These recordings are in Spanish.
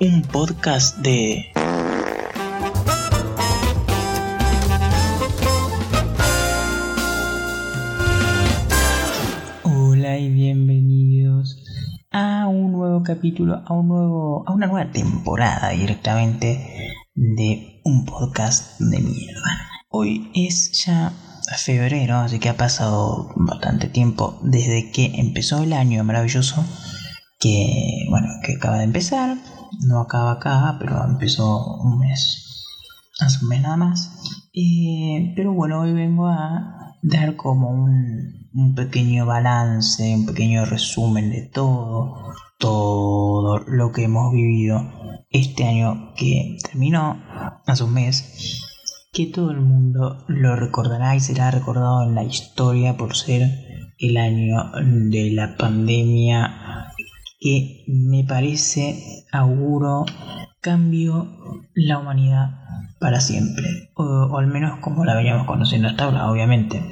un podcast de... Hola y bienvenidos a un nuevo capítulo, a un nuevo, a una nueva temporada directamente de un podcast de mierda. Hoy es ya febrero, así que ha pasado bastante tiempo desde que empezó el año maravilloso que bueno que acaba de empezar no acaba acá pero empezó un mes hace un mes nada más. Pero bueno hoy vengo a dar como un, un pequeño balance un pequeño resumen de todo todo lo que hemos vivido este año que terminó hace un mes que todo el mundo lo recordará y será recordado en la historia por ser el año de la pandemia que me parece, auguro, cambio la humanidad para siempre, o, al menos como la veníamos conociendo hasta ahora, obviamente.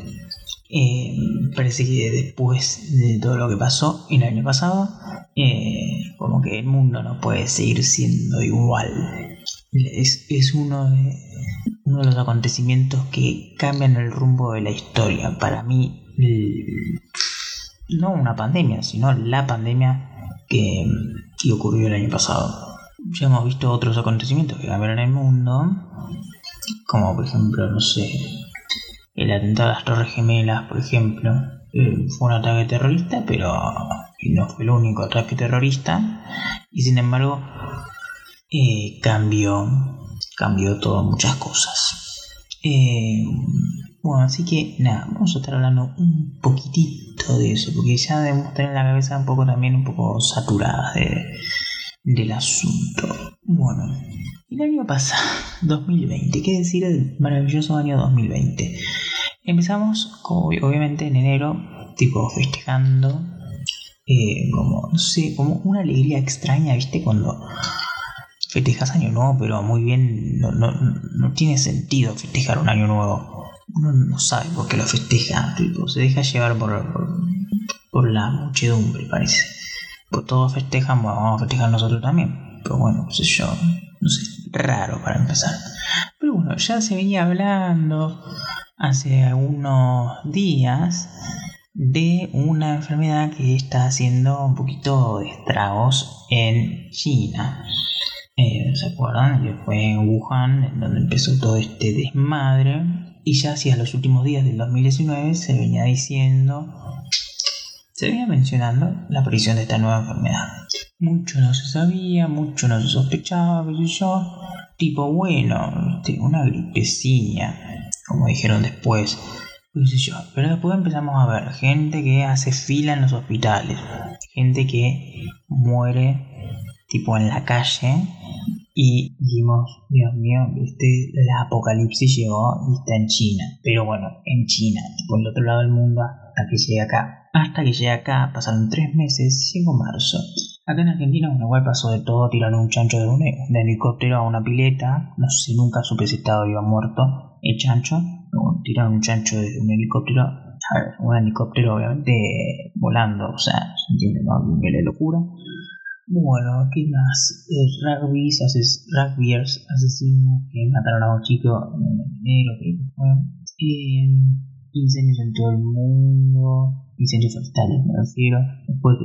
Eh, parece que después de todo lo que pasó el año pasado, eh, como que el mundo no puede seguir siendo igual. Es, es uno, de, uno de los acontecimientos que cambian el rumbo de la historia. Para mí, no una pandemia, sino la pandemia que, ocurrió el año pasado. Ya hemos visto otros acontecimientos que cambiaron el mundo, como por ejemplo, no sé, el atentado a las Torres Gemelas, por ejemplo, eh, fue un ataque terrorista, pero no fue el único ataque terrorista, y sin embargo, eh, cambió, cambió todo muchas cosas. Eh, bueno, así que nada, vamos a estar hablando un poquitito de eso, porque ya debemos tener la cabeza un poco también un poco saturada de, del asunto. Bueno, el año pasado, 2020, ¿qué decir del maravilloso año 2020? Empezamos, obviamente, en enero, tipo festejando, eh, como, no sé, como una alegría extraña, ¿viste? Cuando festejas año nuevo, pero muy bien, no, no, no tiene sentido festejar un año nuevo uno no sabe por qué lo festeja, tipo, se deja llevar por, por, la muchedumbre, parece. Pues todos festejan, bueno, vamos a festejar nosotros también. Pero bueno, no sé yo, no sé, raro para empezar. Pero bueno, ya se venía hablando hace algunos días de una enfermedad que está haciendo un poquito de estragos en China. Eh, ¿Se acuerdan? Que fue en Wuhan, en donde empezó todo este desmadre y ya hacia los últimos días del 2019 se venía diciendo, se venía mencionando la aparición de esta nueva enfermedad. Mucho no se sabía, mucho no se sospechaba, sé yo. Tipo, bueno, una gripecina, como dijeron después. Yo. Pero después empezamos a ver gente que hace fila en los hospitales, gente que muere tipo en la calle y dijimos, Dios mío, este, la apocalipsis llegó y está en China. Pero bueno, en China, por el otro lado del mundo, hasta que llegue acá. Hasta que llegue acá, pasaron tres meses, llegó marzo. Acá en Argentina, una igual pasó de todo, tiraron un chancho de un, helicóptero a una pileta. No sé, nunca supe si estaba vivo o muerto el chancho. tiraron un chancho de un helicóptero. A ver, un helicóptero obviamente volando, o sea, se entiende, ¿no? de locura. Bueno, ¿qué más? Rugbyers, ases rugbyers asesinos que mataron a un chico en enero, que fue. Incendios en todo el mundo, incendios forestales me refiero, después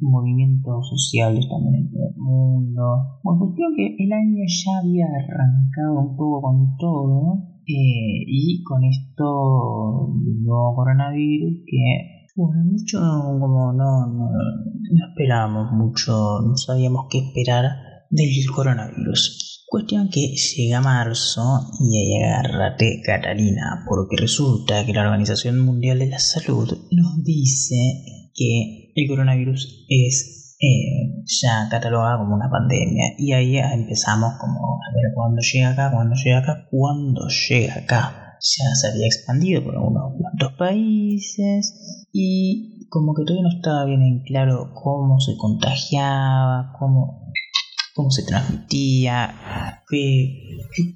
movimientos sociales también en todo el mundo. Bueno, cuestión que el año ya había arrancado un poco con todo, eh, y con esto nuevo coronavirus que bueno, mucho como no, no, esperábamos mucho, no sabíamos qué esperar del coronavirus. Cuestión que llega marzo y ahí agárrate Catalina, porque resulta que la Organización Mundial de la Salud nos dice que el coronavirus es eh, ya catalogado como una pandemia y ahí empezamos como a ver cuándo llega acá, cuándo llega acá, cuándo llega acá ya se había expandido por unos cuantos países y como que todavía no estaba bien en claro cómo se contagiaba, cómo, cómo se transmitía,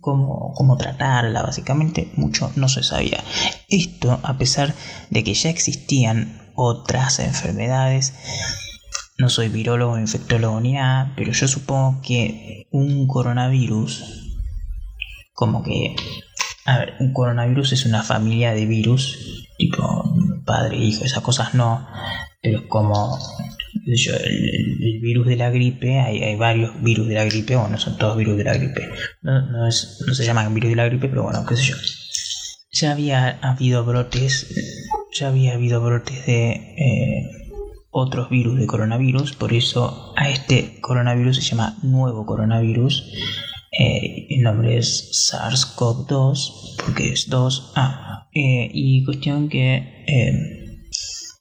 cómo, cómo tratarla, básicamente mucho no se sabía. Esto a pesar de que ya existían otras enfermedades no soy virólogo, infectólogo ni nada, pero yo supongo que un coronavirus, como que, a ver, un coronavirus es una familia de virus, tipo padre, hijo, esas cosas no, pero como el, virus de la gripe, hay, varios virus de la gripe, bueno, son todos virus de la gripe, no, se llaman virus de la gripe, pero bueno, qué sé yo. Ya había habido brotes, ya había habido brotes de eh, otros virus de coronavirus, por eso a este coronavirus se llama nuevo coronavirus. Eh, el nombre es SARS-CoV-2, porque es 2. Ah, eh, y cuestión que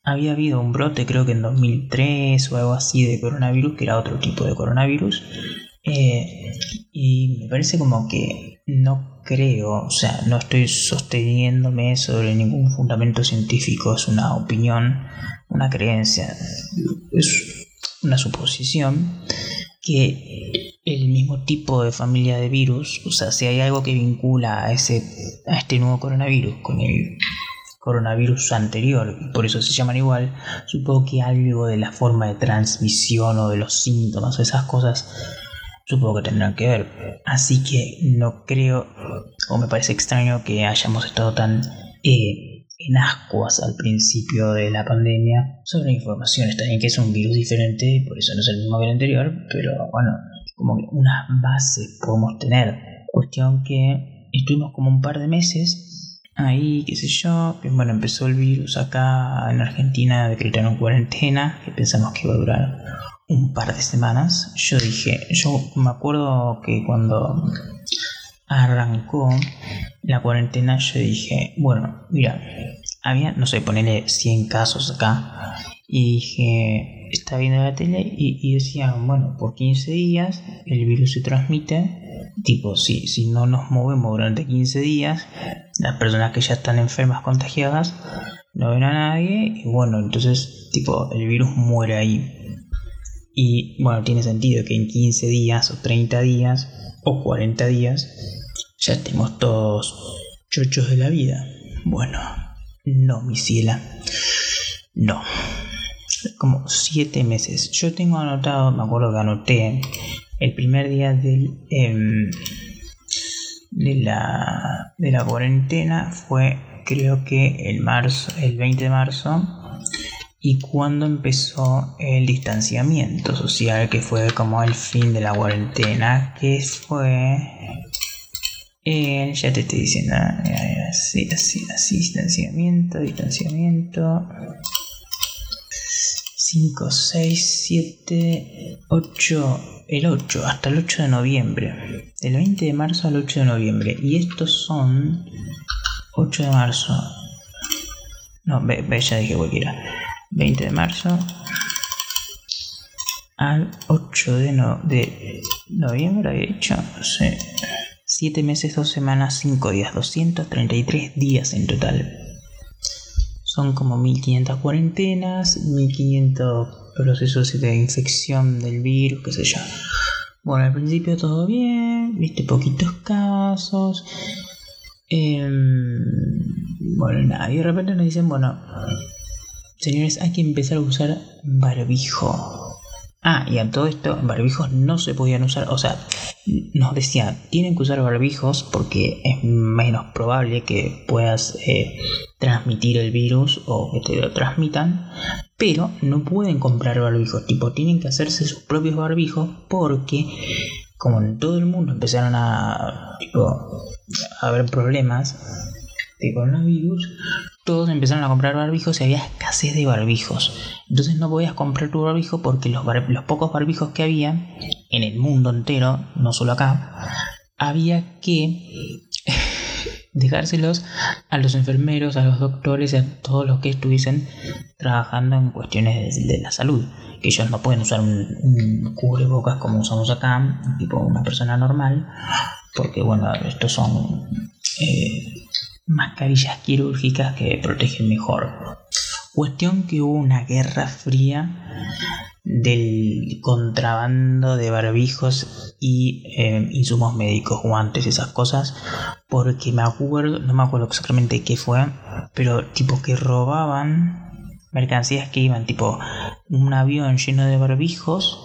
había habido un brote, creo que en 2003 o algo así, de coronavirus, que era otro tipo de coronavirus. y me parece como que no creo, o sea, no estoy sosteniéndome sobre ningún fundamento científico, es una opinión, una creencia, es una suposición que el mismo tipo de familia de virus, o sea, si hay algo que vincula a ese a este nuevo coronavirus con el coronavirus anterior, y por eso se llaman igual, supongo que algo de la forma de transmisión o de los síntomas o esas cosas supongo que tendrán que ver. Así que no creo, o me parece extraño que hayamos estado tan eh, en ascuas al principio de la pandemia sobre información. Está bien que es un virus diferente, por eso no es el mismo que el anterior, pero bueno, como que unas bases podemos tener. Cuestión que estuvimos como un par de meses ahí, qué sé yo, que bueno, empezó el virus acá en Argentina, decretaron cuarentena, que pensamos que iba a durar un par de semanas, yo dije, yo me acuerdo que cuando arrancó la cuarentena, yo dije, bueno, mira, había, no sé, ponerle 100 casos acá, y dije, está viendo la tele, y, y decían, bueno, por 15 días el virus se transmite, tipo, si, si no nos movemos durante 15 días, las personas que ya están enfermas, contagiadas, no ven a nadie, y bueno, entonces, tipo, el virus muere ahí. Y bueno, tiene sentido que en 15 días o 30 días o 40 días ya estemos todos chochos de la vida. Bueno, no, mi ciela. No. Como 7 meses. Yo tengo anotado, me acuerdo que anoté el primer día del, em, de, la, de la cuarentena fue creo que el marzo, el 20 de marzo y cuando empezó el distanciamiento social, que fue como el fin de la cuarentena, que fue... Eh, ya te estoy diciendo, así, así, así, distanciamiento, distanciamiento. 5, 6, 7, 8, el 8, hasta el 8 de noviembre. Del 20 de marzo al 8 de noviembre. Y estos son 8 de marzo. No, ve, ya dije cualquiera. 20 de marzo al 8 de, no, de noviembre, hecho, sí. 7 meses, 2 semanas, 5 días, 233 días en total. Son como 1500 cuarentenas, 1500 procesos de infección del virus, qué sé yo. Bueno, al principio todo bien, viste poquitos casos. Em, bueno, nada, y de repente nos dicen, bueno, Señores, hay que empezar a usar barbijo. Ah, y a todo esto, barbijos no se podían usar, o sea, nos decía, tienen que usar barbijos porque es menos probable que puedas eh, transmitir el virus o que te lo transmitan, pero no pueden comprar barbijos, tipo, tienen que hacerse sus propios barbijos porque como en todo el mundo empezaron a, a haber problemas de coronavirus, todos empezaron a comprar barbijos y había escasez de barbijos. Entonces no podías comprar tu barbijo porque los, pocos barbijos que había en el mundo entero, no solo acá, había que dejárselos a los enfermeros, a los doctores a todos los que estuviesen trabajando en cuestiones de, la salud. Que ellos no pueden usar un, cubrebocas como usamos acá, tipo una persona normal, porque bueno, estos son eh, mascarillas quirúrgicas que protegen mejor. Cuestión que hubo una guerra fría del contrabando de barbijos y eh, insumos médicos, guantes, esas cosas, porque me acuerdo, no me acuerdo exactamente qué fue, pero tipo que robaban mercancías que iban tipo un avión lleno de barbijos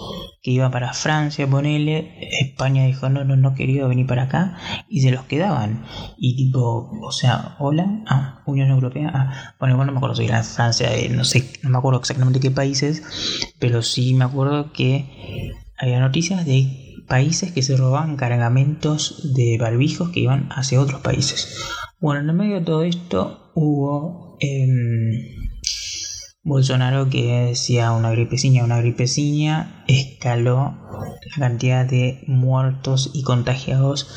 que iba para Francia, ponele, España dijo no, no, no quería venir para acá y se los quedaban. Y tipo, o sea, hola, ah, Unión Europea, ah, bueno, igual no me acuerdo si era Francia, eh, no sé, no me acuerdo exactamente qué países, pero sí me acuerdo que había noticias de países que se robaban cargamentos de barbijos que iban hacia otros países. Bueno, en el medio de todo esto hubo... Eh, Bolsonaro que decía una gripeciña, una gripeciña, escaló la cantidad de muertos y contagiados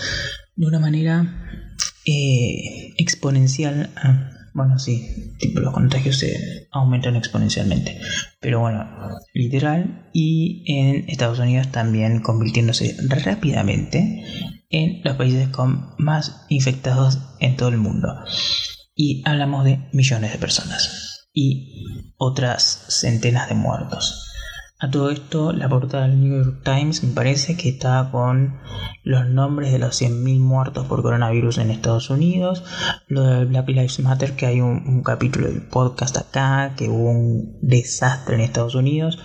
de una manera eh, exponencial. Ah, bueno, sí, tipo los contagios se aumentan exponencialmente. Pero bueno, literal. Y en Estados Unidos también convirtiéndose rápidamente en los países con más infectados en todo el mundo. Y hablamos de millones de personas y otras centenas de muertos. A todo esto, la portada del New York Times me parece que está con los nombres de los 100.000 muertos por coronavirus en Estados Unidos, lo de Black Lives Matter, que hay un, capítulo del podcast acá, que hubo un desastre en Estados Unidos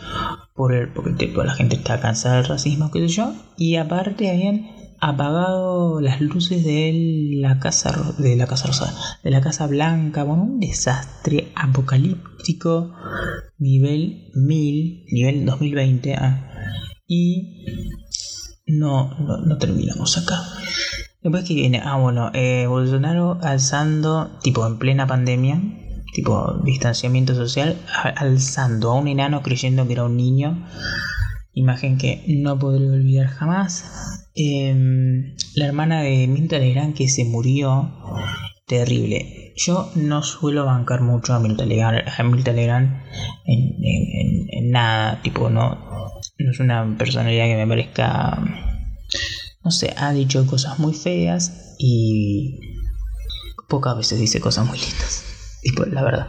por el, porque la gente está cansada del racismo, qué sé yo, y aparte habían apagado las luces de la casa de la casa rosa, de la casa blanca, bueno, un desastre apocalíptico nivel 1000, nivel 2020 ah, y no, no, terminamos acá. Después que viene, ah bueno, eh, Bolsonaro alzando, tipo en plena pandemia, tipo distanciamiento social, alzando a un enano creyendo que era un niño imagen que no podré olvidar jamás. Em, la hermana de Mirta Legrand que se murió, terrible. Yo no suelo bancar mucho a Mirta Legrand, en, nada, tipo, no, no es una personalidad que me parezca, no sé, ha dicho cosas muy feas y pocas veces dice cosas muy lindas, tipo, la verdad.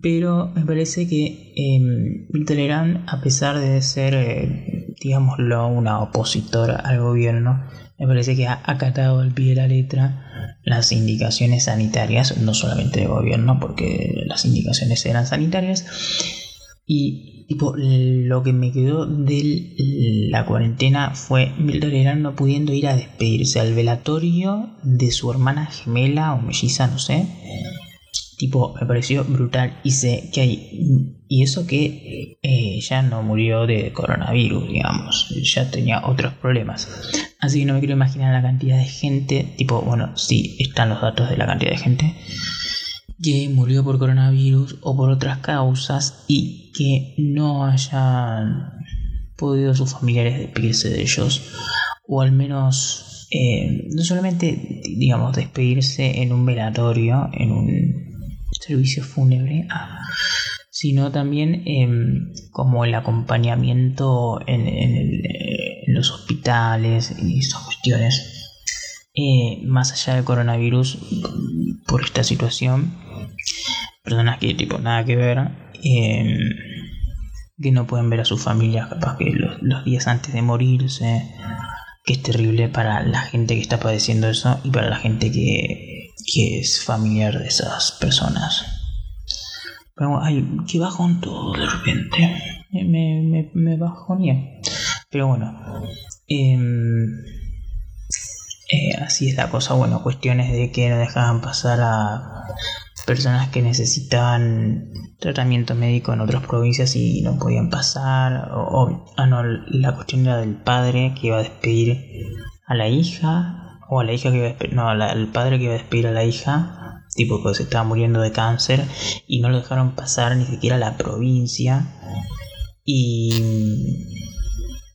Pero me parece que eh, a pesar de ser, eh, digámoslo, una opositora al gobierno, me parece que ha acatado al pie de la letra las indicaciones sanitarias, no solamente del gobierno, porque las indicaciones eran sanitarias. Y tipo, lo que me quedó de la cuarentena fue Milton no pudiendo ir a despedirse al velatorio de su hermana gemela o melliza, no sé tipo, me pareció brutal. Y sé que hay. Y eso que eh, ya no murió de coronavirus, digamos. Ya tenía otros problemas. Así que no me quiero imaginar la cantidad de gente. Tipo, bueno, sí, están los datos de la cantidad de gente que murió por coronavirus o por otras causas y que no hayan podido sus familiares despedirse de ellos o al menos eh, no solamente digamos despedirse en un velatorio en un servicio fúnebre, sino también em, como el acompañamiento en, los hospitales y esas cuestiones. Eh, más allá del coronavirus, por esta situación, personas que tipo nada que ver, em, que no pueden ver a sus familias capaz que los días antes de morirse, que es terrible para la gente que está padeciendo eso y para la gente que que es familiar de esas personas. Pero ay, que bajón todo de repente. Me, me, me bajonía. Pero bueno. Em, eh, así es la cosa. Bueno, cuestiones de que no dejaban pasar a personas que necesitaban tratamiento médico en otras provincias y no podían pasar. O, ah, no, la cuestión era del padre que iba a despedir a la hija o a la hija que iba a despedir, no, al padre que iba a despedir a la hija, tipo que se estaba muriendo de cáncer, y no lo dejaron pasar ni siquiera a la provincia, y,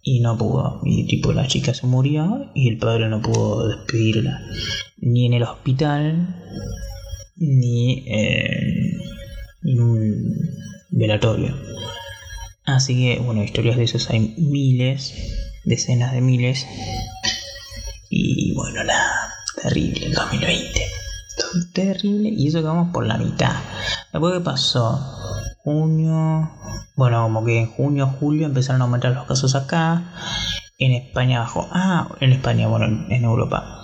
y no pudo, y tipo la chica se murió, y el padre no pudo despedirla, ni en el hospital, ni en un velatorio. Así que, bueno, historias de esos hay miles, decenas de miles. Y bueno, la terrible el 2020. Terrible. Y eso que vamos por la mitad. Después que pasó junio. Bueno, como que en junio, julio empezaron a aumentar los casos acá. En España bajó. Ah, en España, bueno, en, Europa.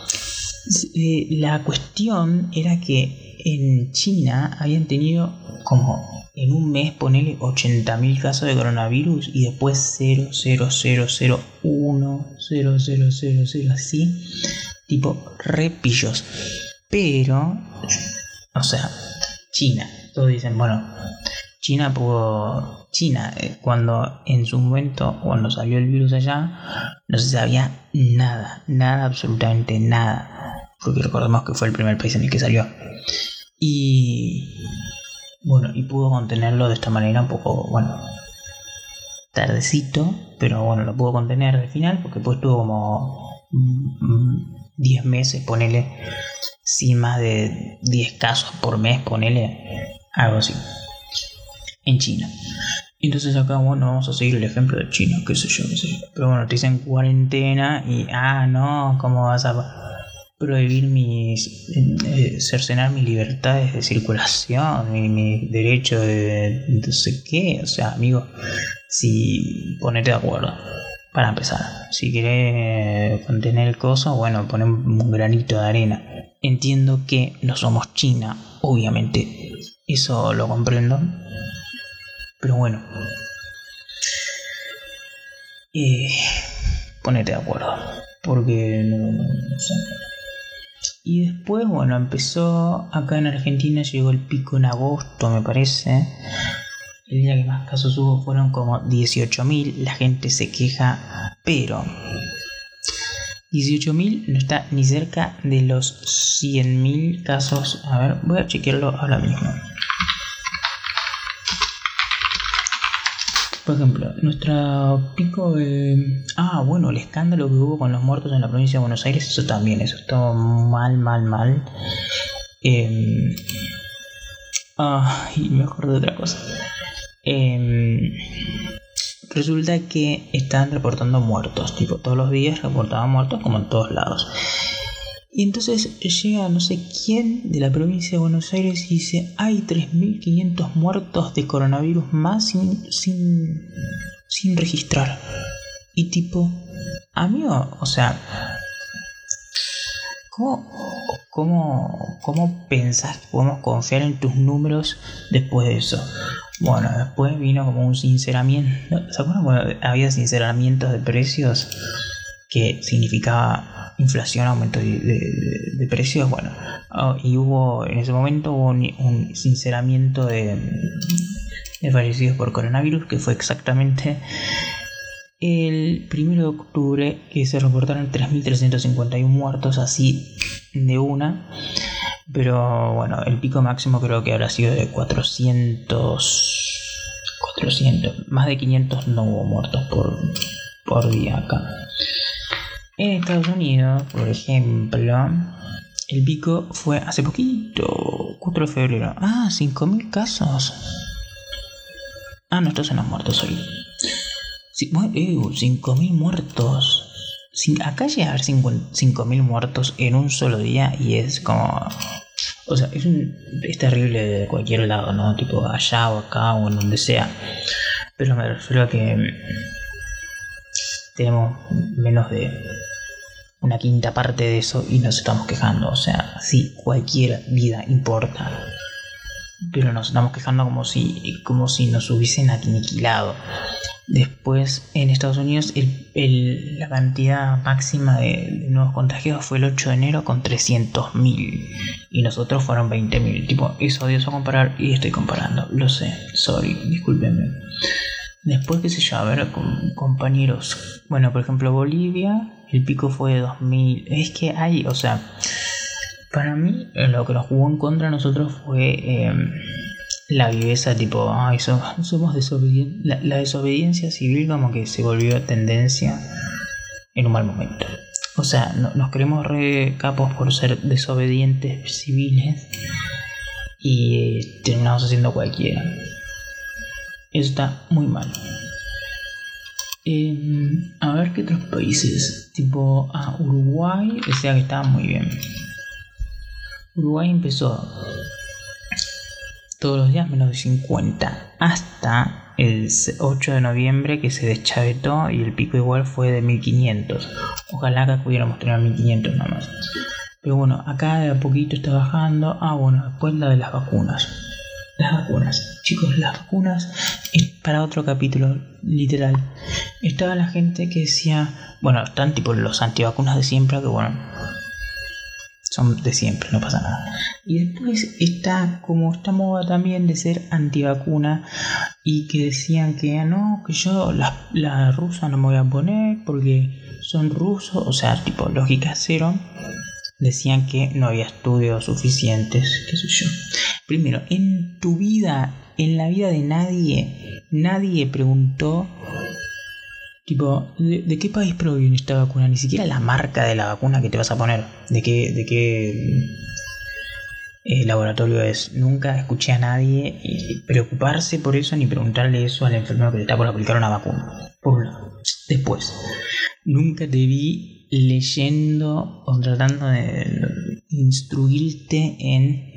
Eh, la cuestión era que en China habían tenido como en un mes ponele 80.000 casos de coronavirus y después 0, 0, 0, 0, 1, 0, 0, 0, 0, así, tipo repillos. Pero, o sea, China, todos dicen, bueno, China pudo. China, eh, cuando en su momento, cuando salió el virus allá, no se sabía nada, nada, absolutamente nada. Porque recordemos que fue el primer país en el que salió. Y. Bueno, y pudo contenerlo de esta manera un poco, bueno, tardecito, pero bueno, lo pudo contener al final porque pues tuvo como 10 meses, ponele, sin más de 10 casos por mes, ponele, algo así en China. Entonces acá, bueno, vamos a seguir el ejemplo de China, qué sé yo, qué sé yo. Pero bueno, te dicen cuarentena y, ah, no, ¿cómo vas a prohibir mis, eh, cercenar mis libertades de circulación, mi, mi derecho de no sé qué? O sea, amigo, si ponete de acuerdo. Para empezar, si querés contener el coso, bueno, poner un granito de arena. Entiendo que no somos China, obviamente, eso lo comprendo, pero bueno. Eh, ponete de acuerdo. Porque no, sé. Y después, bueno, empezó acá en Argentina, llegó el pico en agosto, me parece. El día que más casos hubo fueron como 18.000. La gente se queja, pero 18.000 no está ni cerca de los 100.000 casos. A ver, voy a chequearlo ahora mismo. Por ejemplo, nuestro pico de... Ah, bueno, el escándalo que hubo con los muertos en la provincia de Buenos Aires, eso también, eso está mal, mal, mal. Eh... Ah, y me acuerdo de otra cosa. Eh... Resulta que están reportando muertos, tipo todos los días reportaban muertos como en todos lados. Y entonces llega no sé quién de la provincia de Buenos Aires y dice, hay 3.500 muertos de coronavirus más sin, sin, sin registrar. Y tipo, amigo, o sea, ¿cómo, cómo, cómo pensás que podemos confiar en tus números después de eso? Bueno, después vino como un sinceramiento. ¿Se acuerdan cuando había sinceramientos de precios? Que significaba inflación, aumento de, precios, bueno, ah, y hubo en ese momento un, sinceramiento de, de, fallecidos por coronavirus que fue exactamente el 1 de octubre que se reportaron 3.351 muertos así de una, pero bueno, el pico máximo creo que habrá sido de 400... 400, más de 500 no hubo muertos por, por día acá. En Estados Unidos, por ejemplo, el pico fue hace poquito, 4 de febrero. Ah, 5.000 casos. Ah, no, estos son los muertos hoy. Sí, bueno, 5.000 muertos. acá llega a haber 5.000 muertos en un solo día y es como... O sea, es, es terrible de cualquier lado, ¿no? Tipo allá o acá o en donde sea. Pero me refiero a que tenemos menos de una quinta parte de eso y nos estamos quejando. O sea, sí, cualquier vida importa. Pero nos estamos quejando como si, como si nos hubiesen aniquilado. Después, en Estados Unidos, el, la cantidad máxima de, nuevos contagiados fue el 8 de enero con 300.000. Y nosotros fueron 20.000. Tipo, es odioso comparar y estoy comparando. Lo sé, sorry, discúlpenme. Después, qué sé yo, a ver, compañeros. Bueno, por ejemplo, Bolivia, el pico fue de 2000. Es que hay, o sea, para mí lo que nos jugó en contra de nosotros fue em, la viveza, tipo, ay, somos, desobedientes. La, desobediencia civil, como que se volvió tendencia en un mal momento. O sea, nos creemos re capos por ser desobedientes civiles y eh, terminamos haciendo cualquiera está muy mal. Em, a ver qué otros países, tipo a Uruguay, decía que estaba muy bien. Uruguay empezó todos los días menos de 50 hasta el 8 de noviembre que se deschavetó y el pico igual fue de 1500. Ojalá que pudiéramos tener 1500 nada más. Pero bueno, acá de a poquito está bajando. Ah, bueno, después la de las vacunas. Las vacunas. Chicos, las vacunas es para otro capítulo, literal. Estaba la gente que decía, bueno, están tipo los antivacunas de siempre, que bueno, son de siempre, no pasa nada. Y después está como esta moda también de ser antivacuna y que decían que ah, no, que yo la, la rusa no me voy a poner porque son rusos, o sea, tipo lógica cero decían que no había estudios suficientes, qué sé yo. Primero, en tu vida, en la vida de nadie, nadie preguntó, tipo, ¿de, qué país proviene esta vacuna? Ni siquiera la marca de la vacuna que te vas a poner, de qué, de qué eh, laboratorio es. Nunca escuché a nadie preocuparse por eso ni preguntarle eso al enfermero que le está por aplicar una vacuna. Por un lado. Después, nunca te vi leyendo o tratando de instruirte en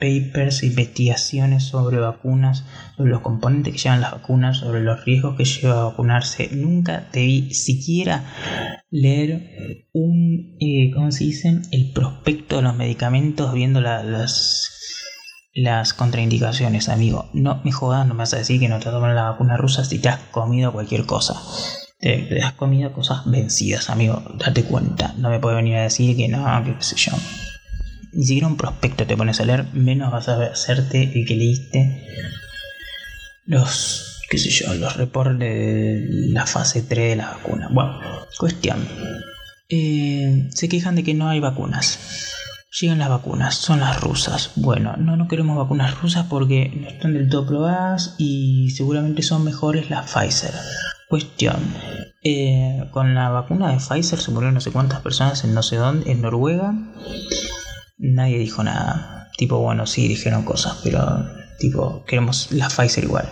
papers, investigaciones sobre vacunas, sobre los componentes que llevan las vacunas, sobre los riesgos que lleva a vacunarse. Nunca te vi siquiera leer un, eh, ¿cómo se dice? El prospecto de los medicamentos viendo las las contraindicaciones, amigo. No me jodas, no me vas a decir que no te toman la vacuna rusa si te has comido cualquier cosa te, has comido cosas vencidas, amigo. Date cuenta. No me puede venir a decir que no, que qué sé yo. Ni siquiera un prospecto te pones a leer, menos vas a hacerte el que leíste los, qué sé yo, los reportes de la fase 3 de la vacuna. Bueno, cuestión. Eh, se quejan de que no hay vacunas. Llegan las vacunas, son las rusas. Bueno, no, no queremos vacunas rusas porque no están del todo probadas y seguramente son mejores las Pfizer. Cuestión. Eh, con la vacuna de Pfizer se murieron no sé cuántas personas en no sé dónde, en Noruega. Nadie dijo nada. Tipo, bueno, sí dijeron cosas, pero tipo, queremos la Pfizer igual.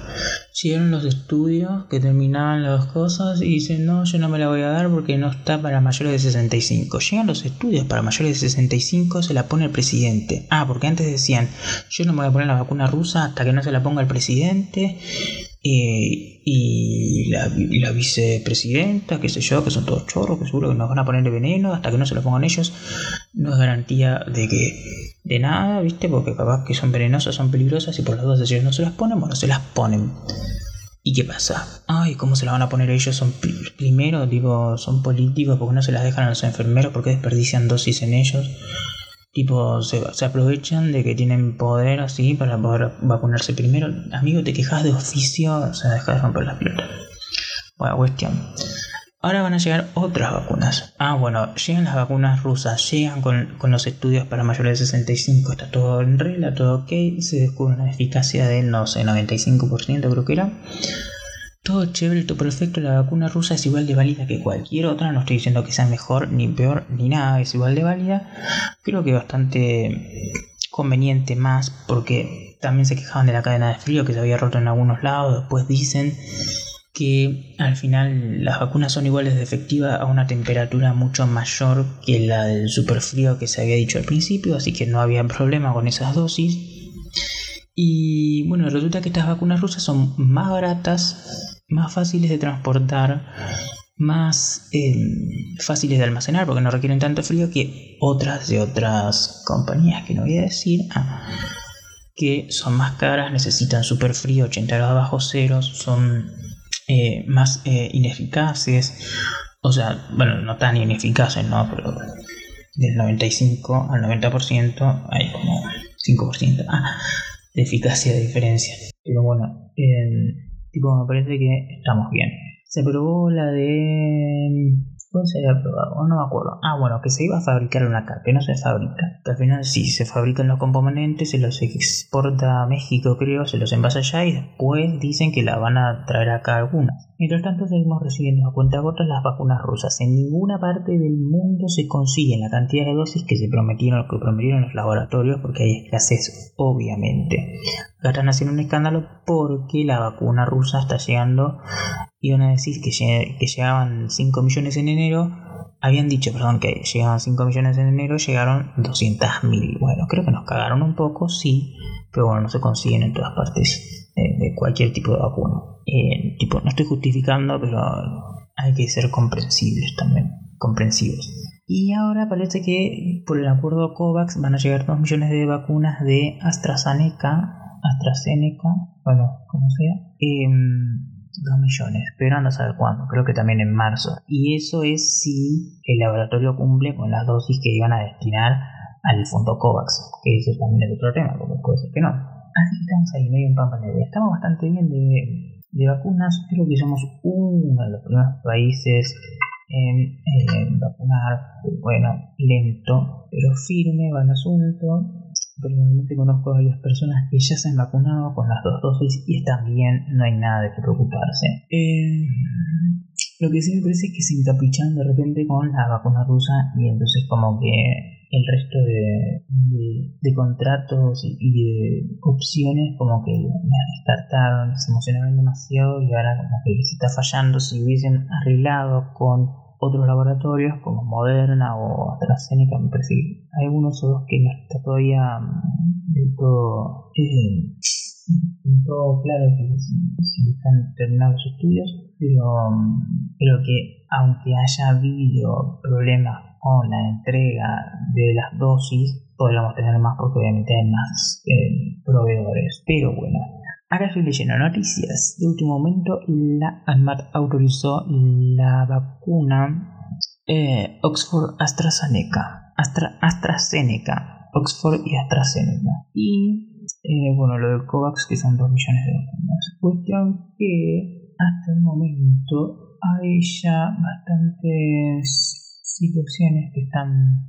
Llegaron los estudios que terminaban las cosas y dicen, no, yo no me la voy a dar porque no está para mayores de 65. Llegan los estudios para mayores de 65, se la pone el presidente. Ah, porque antes decían, yo no me voy a poner la vacuna rusa hasta que no se la ponga el presidente. Eh, y, la, vicepresidenta, qué sé yo, que son todos chorros, que seguro que nos van a poner veneno hasta que no se lo pongan ellos. No es garantía de que de nada, ¿viste? Porque capaz que son venenosas, son peligrosas y por las dudas ellos no se las ponen, bueno, se las ponen. ¿Y qué pasa? Ay, ¿cómo se las van a poner ellos? Son primero, digo, son políticos porque no se las dejan a los enfermeros porque desperdician dosis en ellos. Tipo, se, aprovechan de que tienen poder así para poder vacunarse primero. Amigo, te quejas de oficio, o sea, deja de romper las pelotas. Bueno, cuestión. Ahora van a llegar otras vacunas. Ah, bueno, llegan las vacunas rusas, llegan con, con los estudios para mayores de 65, está todo en regla, todo ok, se descubre una eficacia del, no sé, 95% creo que era todo chévere, todo perfecto, la vacuna rusa es igual de válida que cualquier otra, no estoy diciendo que sea mejor, ni peor, ni nada, es igual de válida. Creo que bastante conveniente más porque también se quejaban de la cadena de frío que se había roto en algunos lados, después dicen que al final las vacunas son iguales de efectivas a una temperatura mucho mayor que la del superfrío que se había dicho al principio, así que no había problema con esas dosis. Y bueno, resulta que estas vacunas rusas son más baratas más fáciles de transportar, más eh, fáciles de almacenar porque no requieren tanto frío que otras de otras compañías que no voy a decir, ah, que son más caras, necesitan super frío, 80 grados bajo cero, son eh, más eh, ineficaces, o sea, bueno, no tan ineficaces, ¿no? Pero del 95 al 90% hay como 5% ah, de eficacia de diferencia. Pero bueno, Tipo, me parece que estamos bien. Se probó la de ¿Cuál se había probado? No me acuerdo. Ah, bueno, que se iba a fabricar una que no se fabrica. Que al final sí, se fabrican los componentes, se los exporta a México, creo, se los envasa allá y después dicen que la van a traer acá algunas. Mientras tanto, seguimos recibiendo a cuenta gotas las vacunas rusas. En ninguna parte del mundo se consiguen la cantidad de dosis que se prometieron, que prometieron los laboratorios, porque hay escasez, obviamente. Están haciendo un escándalo porque la vacuna rusa está llegando iban a decir que, que llegaban 5 millones en enero, habían dicho, perdón, que llegaban 5 millones en enero, llegaron 200.000. Bueno, creo que nos cagaron un poco, sí, pero bueno, no se consiguen en todas partes eh, de cualquier tipo de vacuna. Eh, tipo, no estoy justificando, pero hay que ser comprensibles también, comprensivos. Y ahora parece que por el acuerdo COVAX van a llegar 2 millones de vacunas de AstraZeneca AstraZeneca, bueno, como sea, eh, 2 millones, pero anda a saber cuándo, creo que también en marzo. Y eso es si el laboratorio cumple con las dosis que iban a destinar al fondo COVAX, que eso también es otro tema, porque puede ser que no. Así estamos ahí medio en pampa Estamos bastante bien de, de vacunas, creo que somos uno de los primeros países en vacunar, bueno, lento, pero firme va el asunto. Personalmente conozco a varias personas que ya se han vacunado con las dos dosis y están bien, no hay nada de qué preocuparse. Eh, lo que sí me parece es que se encaprichan de repente con la vacuna rusa y entonces como que el resto de, de, contratos y, de opciones como que me descartaron, se emocionaron demasiado y ahora como que se está fallando. Si hubiesen arreglado con otros laboratorios como Moderna o AstraZeneca, me parece que hay algunos o dos que no está todavía mm, del todo, eh, todo claro si, están terminados los estudios, pero creo mm, que aunque haya habido problemas con la entrega de las dosis, podríamos tener más porque obviamente hay más eh, proveedores. Pero bueno, Ahora estoy leyendo noticias. De último momento, la ANMAT autorizó la vacuna eh, Oxford AstraZeneca. Astra, AstraZeneca. Oxford y AstraZeneca. Y eh, bueno, lo de COVAX, que son 2 millones de vacunas. Cuestión que hasta el momento hay ya bastantes situaciones que están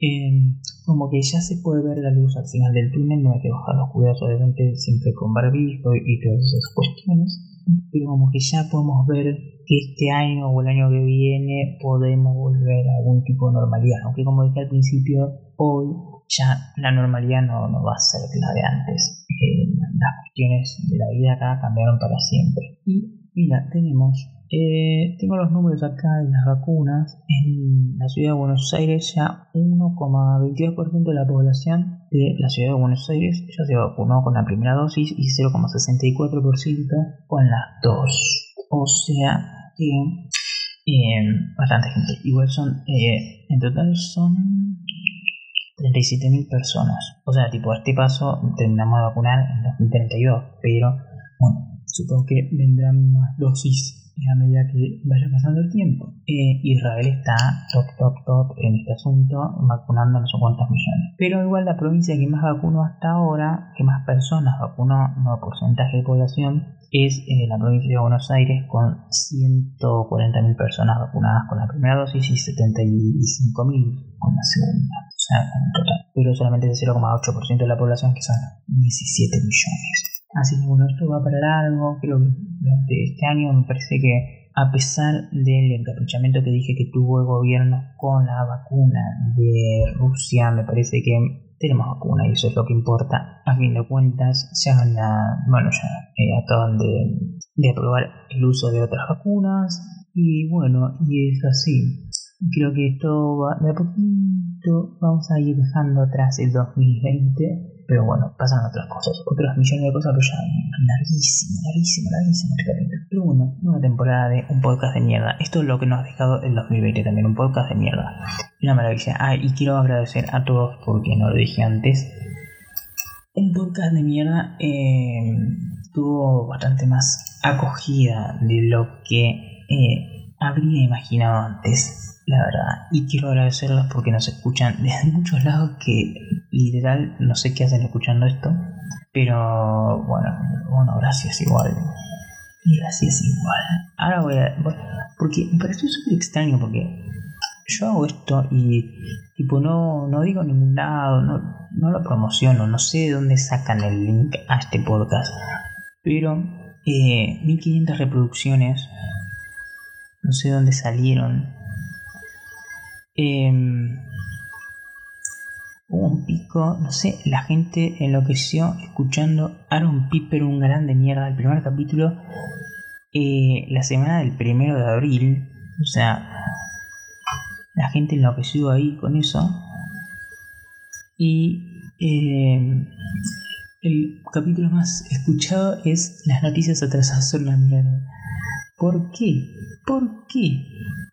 Em, como que ya se puede ver la luz al final del túnel, no hay que bajar los cuidados obviamente siempre con barbijo y todas esas cuestiones, pero como que ya podemos ver que este año o el año que viene podemos volver a algún tipo de normalidad, aunque como dije al principio, hoy ya la normalidad no, no va a ser la de antes, eh, las cuestiones de la vida acá cambiaron para siempre. Y mira, tenemos eh, tengo los números acá de las vacunas. En la ciudad de Buenos Aires ya 1,22% de la población de la ciudad de Buenos Aires ya se vacunó con la primera dosis y 0,64% con las dos. O sea que eh, bastante gente. Igual son, eh, en total son 37.000 personas. O sea, tipo, a este paso terminamos de vacunar en 2032, pero bueno, supongo que vendrán más dosis a medida que vaya pasando el tiempo. Eh, Israel está top, top, top en este asunto, vacunando no sé cuántos millones. Pero igual la provincia que más vacunó hasta ahora, que más personas vacunó, no porcentaje de población, es eh, la provincia de Buenos Aires con 140.000 personas vacunadas con la primera dosis y 75.000 con la segunda. O sea, en total. Pero solamente el 0,8% de la población, que son 17 millones. Así que bueno, esto va para largo. Creo que durante este año me parece que a pesar del encaprichamiento que dije que tuvo el gobierno con la vacuna de Rusia, me parece que tenemos vacuna y eso es lo que importa. A fin de cuentas, ya la, bueno, ya eh, acaban de, de aprobar el uso de otras vacunas y bueno, y es así. Creo que esto va de a poquito, vamos a ir dejando atrás el 2020 pero bueno, pasan otras cosas, otras millones de cosas, pero ya larguísimo, larguísimo, larguísimo Pero bueno, una temporada de un podcast de mierda. Esto es lo que nos ha dejado el 2020 también, un podcast de mierda. Una maravilla. Ah, y quiero agradecer a todos porque no lo dije antes. Un podcast de mierda eh, tuvo bastante más acogida de lo que eh, habría imaginado antes la verdad. Y quiero agradecerlos porque nos escuchan desde muchos lados que literal no sé qué hacen escuchando esto. Pero bueno, bueno, gracias igual. Gracias igual. Ahora voy a... porque me pareció súper extraño porque yo hago esto y tipo no, no digo ningún lado, no, no lo promociono, no sé de dónde sacan el link a este podcast. Pero eh, 1500 reproducciones, no sé dónde salieron Em, hubo un pico, no sé, la gente enloqueció escuchando Aaron Piper, un grande mierda, el primer capítulo, eh, la semana del primero de abril, o sea, la gente enloqueció ahí con eso. Y em, el capítulo más escuchado es Las noticias atrasadas son la mierda. ¿Por qué? ¿Por qué?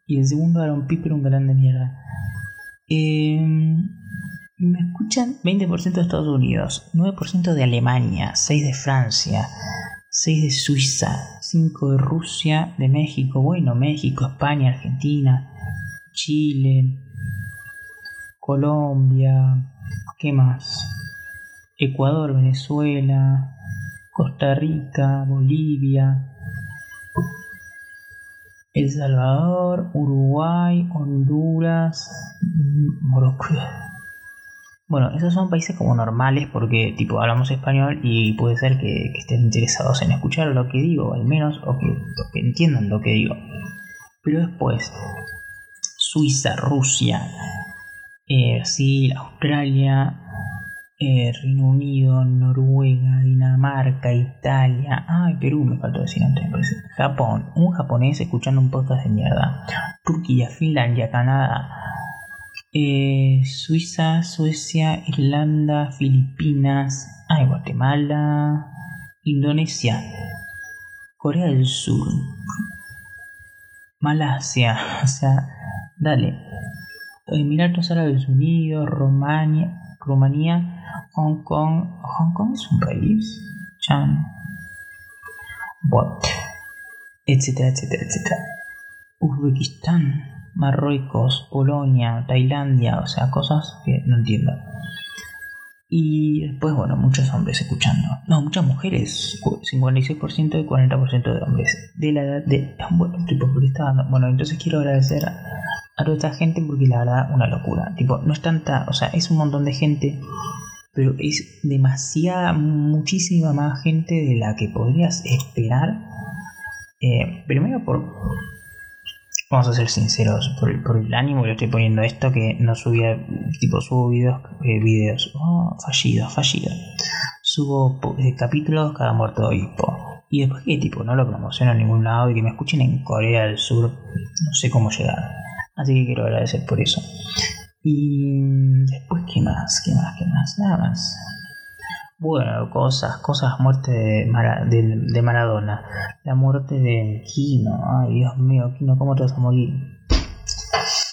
Y el segundo Aaron Piper, un grande mierda. Em, Me escuchan 20% de Estados Unidos, 9% de Alemania, 6% de Francia, 6% de Suiza, 5% de Rusia, de México, bueno, México, España, Argentina, Chile, Colombia, ¿qué más? Ecuador, Venezuela, Costa Rica, Bolivia, El Salvador, Uruguay, Honduras, Morocco. Bueno, esos son países como normales porque tipo hablamos español y puede ser que, estén interesados en escuchar lo que digo, al menos, o que, entiendan lo que digo. Pero después, Suiza, Rusia, eh, Brasil, Australia, eh, Reino Unido, Noruega, Dinamarca, Italia, ay, Perú me faltó Japón, un japonés escuchando un podcast de mierda, Turquía, Finlandia, Canadá, eh, Suiza, Suecia, Irlanda, Filipinas, ay, Guatemala, Indonesia, Corea del Sur, Malasia, o sea, dale, Emiratos Árabes Unidos, Romania, Rumanía, Hong Kong. ¿Hong Kong es un país? Chan. What? Etcétera, etcétera, etcétera. Uzbekistán, Marruecos, Polonia, Tailandia, o sea, cosas que no entiendo. Y después, bueno, muchos hombres escuchando. No, muchas mujeres. 56% y 40% de hombres. De la edad de. Bueno, tipo, porque estaba. Bueno, entonces quiero agradecer a toda esta gente porque la verdad, una locura. Tipo, no es tanta. O sea, es un montón de gente pero es demasiada, muchísima más gente de la que podrías esperar. Eh, primero por, vamos a ser sinceros, por, el ánimo que le estoy poniendo esto, que no subía, tipo, subo videos, eh, videos, oh, fallido, fallido. Subo eh, capítulos cada muerto obispo. Y después que tipo no lo promociono en ningún lado y que me escuchen en Corea del Sur, no sé cómo llegar. Así que quiero agradecer por eso. Y después, ¿qué más? ¿Qué más? ¿Qué más? Nada más. Bueno, cosas, cosas, muerte de, de, Maradona, la muerte de Kino, ay Dios mío, Kino, ¿cómo te vas a morir?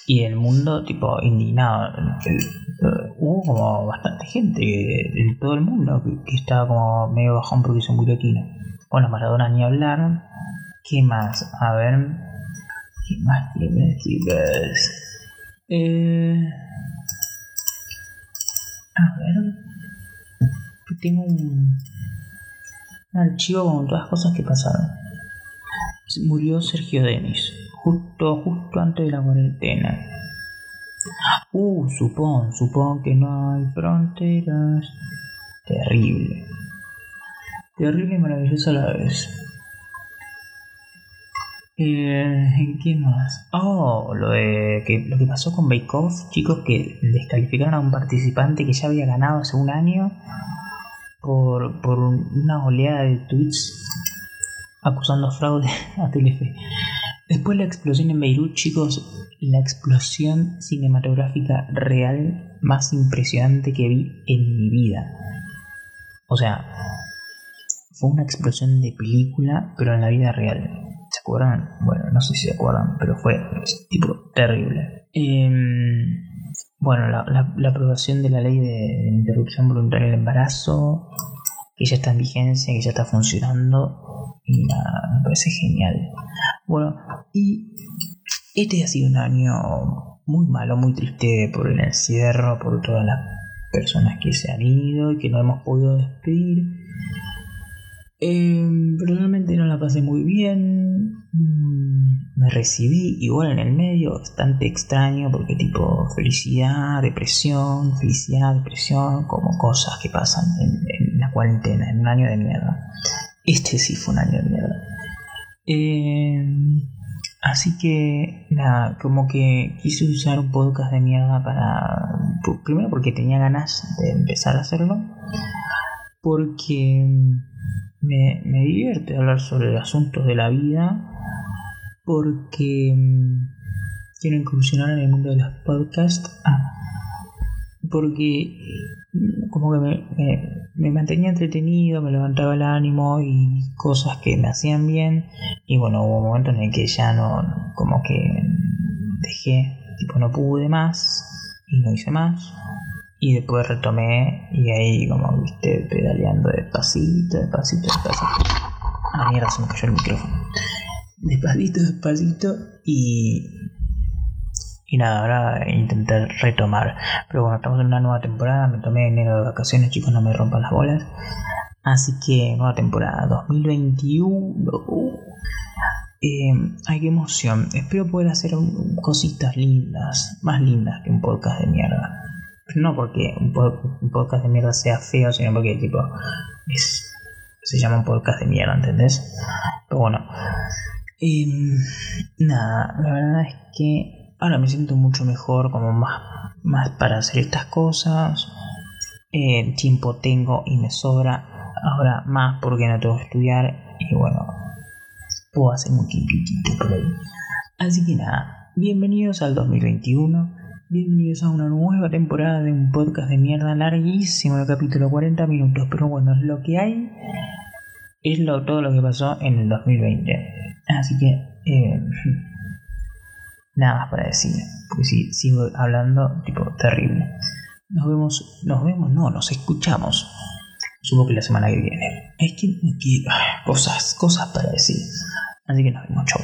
Y el mundo, tipo, indignado. hubo como bastante gente en todo el mundo que, estaba como medio bajón porque se murió Kino. Bueno, Maradona ni hablaron. ¿Qué más? A ver. ¿Qué más? ¿Qué más? ¿Qué más? Eh, a ver. Tengo un, archivo con todas las cosas que pasaron. Murió Sergio Denis, justo, justo antes de la cuarentena. Uh, supón, supón que no hay fronteras. Terrible. Terrible y maravilloso a la vez. Eh, ¿Qué más? Oh, lo, de, que, lo que pasó con Bake chicos, que descalificaron a un participante que ya había ganado hace un año por, por una oleada de tweets acusando fraude a Telefe. Después la explosión en Beirut, chicos, la explosión cinematográfica real más impresionante que vi en mi vida. O sea, fue una explosión de película, pero en la vida real. ¿Se acuerdan? Bueno, no sé si se acuerdan, pero fue tipo terrible. Em, bueno, la, aprobación de la ley de, interrupción voluntaria del embarazo, que ya está en vigencia, que ya está funcionando, y me parece genial. Bueno, y este ha sido un año muy malo, muy triste por el encierro, por todas las personas que se han ido y que no hemos podido despedir. Eh, realmente no la pasé muy bien. Mm, me recibí igual en el medio, bastante extraño, porque tipo felicidad, depresión, felicidad, depresión, como cosas que pasan en, la cuarentena, en un año de mierda. Este sí fue un año de mierda. Em, así que, nada, como que quise usar un podcast de mierda para. Primero porque tenía ganas de empezar a hacerlo. Porque me, me divierte hablar sobre asuntos de la vida porque mm, quiero incursionar en el mundo de los podcasts. Ah, porque mm, como que me, me, mantenía entretenido, me levantaba el ánimo y cosas que me hacían bien. Y bueno, hubo momentos en el que ya no, como que dejé, tipo no pude más y no hice más. Y después retomé y ahí como viste pedaleando despacito, despacito, despacito. Ah, mierda, se me cayó el micrófono. Despacito, despacito y... Y nada, ahora intentar retomar. Pero bueno, estamos en una nueva temporada. Me tomé enero de vacaciones, chicos, no me rompan las bolas. Así que nueva temporada 2021. Eh, ay, qué emoción. Espero poder hacer cositas lindas, más lindas que un podcast de mierda. No porque un, podcast de mierda sea feo, sino porque tipo es, se llama un podcast de mierda, ¿entendés? Pero bueno. Em, nada, la verdad es que ahora me siento mucho mejor, como más, más para hacer estas cosas. Eh, tiempo tengo y me sobra. Ahora más porque no tengo que estudiar. Y bueno, puedo hacer un tiempito por ahí. Así que nada, bienvenidos al 2021. Bienvenidos a una nueva temporada de un podcast de mierda larguísimo de capítulo 40 minutos. Pero bueno, lo que hay es lo, todo lo que pasó en el 2020. Así que eh, nada más para decir. Porque si sigo hablando, tipo, terrible. Nos vemos, nos vemos, no, nos escuchamos. Supongo que la semana que viene. Es que, que cosas, cosas para decir. Así que nos vemos, chau.